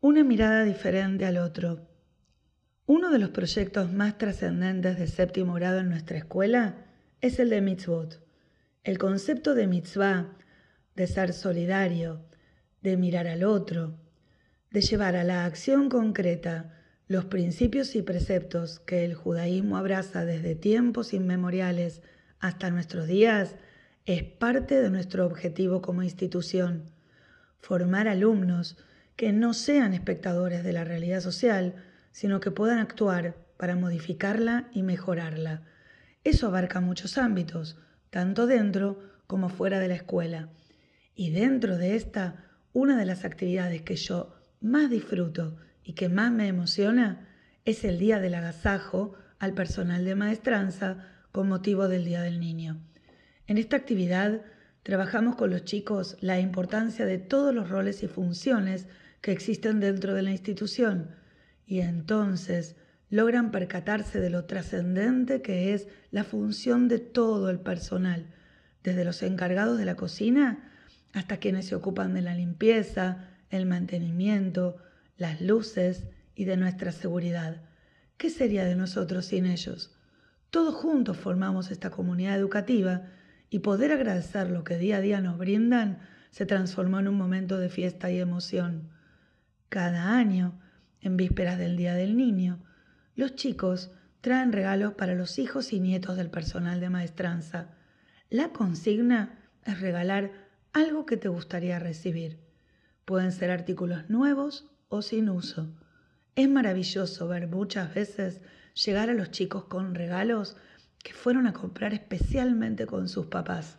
Una mirada diferente al otro. Uno de los proyectos más trascendentes de séptimo grado en nuestra escuela es el de mitzvot. El concepto de mitzvah, de ser solidario, de mirar al otro, de llevar a la acción concreta los principios y preceptos que el judaísmo abraza desde tiempos inmemoriales hasta nuestros días, es parte de nuestro objetivo como institución. Formar alumnos que no sean espectadores de la realidad social, sino que puedan actuar para modificarla y mejorarla. Eso abarca muchos ámbitos, tanto dentro como fuera de la escuela. Y dentro de esta, una de las actividades que yo más disfruto y que más me emociona es el día del agasajo al personal de maestranza con motivo del Día del Niño. En esta actividad trabajamos con los chicos la importancia de todos los roles y funciones que existen dentro de la institución y entonces logran percatarse de lo trascendente que es la función de todo el personal, desde los encargados de la cocina hasta quienes se ocupan de la limpieza, el mantenimiento, las luces y de nuestra seguridad. ¿Qué sería de nosotros sin ellos? Todos juntos formamos esta comunidad educativa y poder agradecer lo que día a día nos brindan se transformó en un momento de fiesta y emoción. Cada año, en vísperas del Día del Niño, los chicos traen regalos para los hijos y nietos del personal de maestranza. La consigna es regalar algo que te gustaría recibir. Pueden ser artículos nuevos o sin uso. Es maravilloso ver muchas veces llegar a los chicos con regalos que fueron a comprar especialmente con sus papás.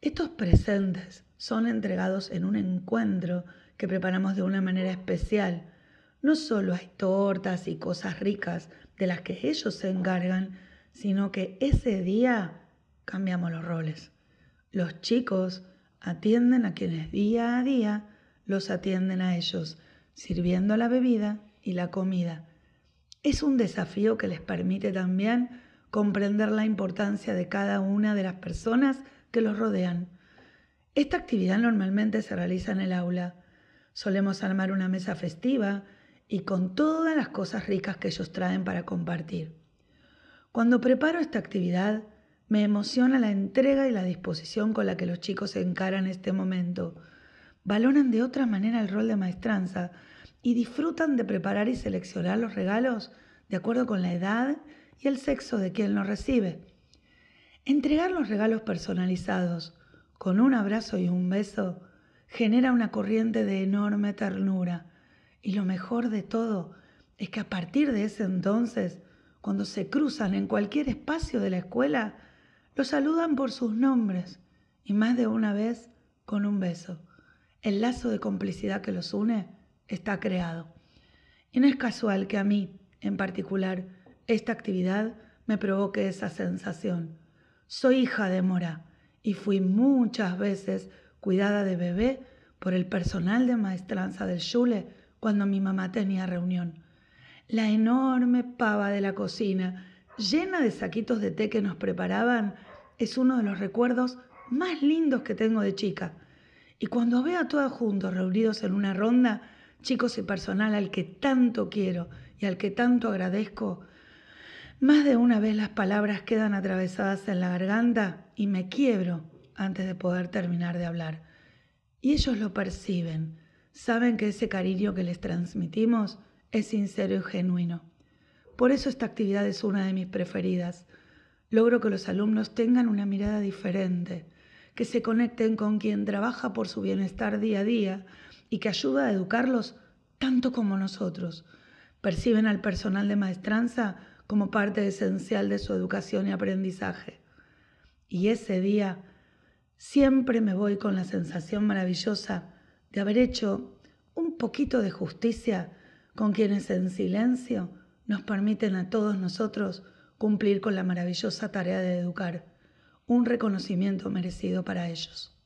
Estos presentes son entregados en un encuentro que preparamos de una manera especial. No solo hay tortas y cosas ricas de las que ellos se encargan, sino que ese día cambiamos los roles. Los chicos atienden a quienes día a día los atienden a ellos, sirviendo la bebida y la comida. Es un desafío que les permite también comprender la importancia de cada una de las personas que los rodean. Esta actividad normalmente se realiza en el aula. Solemos armar una mesa festiva y con todas las cosas ricas que ellos traen para compartir. Cuando preparo esta actividad, me emociona la entrega y la disposición con la que los chicos encaran este momento. Valoran de otra manera el rol de maestranza y disfrutan de preparar y seleccionar los regalos de acuerdo con la edad y el sexo de quien los recibe. Entregar los regalos personalizados con un abrazo y un beso genera una corriente de enorme ternura. Y lo mejor de todo es que a partir de ese entonces, cuando se cruzan en cualquier espacio de la escuela, los saludan por sus nombres y más de una vez con un beso. El lazo de complicidad que los une está creado. Y no es casual que a mí, en particular, esta actividad me provoque esa sensación. Soy hija de Mora y fui muchas veces cuidada de bebé por el personal de maestranza del Schule cuando mi mamá tenía reunión. La enorme pava de la cocina, llena de saquitos de té que nos preparaban, es uno de los recuerdos más lindos que tengo de chica. Y cuando veo a todos juntos reunidos en una ronda, chicos y personal al que tanto quiero y al que tanto agradezco, más de una vez las palabras quedan atravesadas en la garganta y me quiebro antes de poder terminar de hablar. Y ellos lo perciben, saben que ese cariño que les transmitimos es sincero y genuino. Por eso esta actividad es una de mis preferidas. Logro que los alumnos tengan una mirada diferente, que se conecten con quien trabaja por su bienestar día a día y que ayuda a educarlos tanto como nosotros. Perciben al personal de maestranza como parte esencial de su educación y aprendizaje. Y ese día siempre me voy con la sensación maravillosa de haber hecho un poquito de justicia con quienes en silencio nos permiten a todos nosotros cumplir con la maravillosa tarea de educar un reconocimiento merecido para ellos.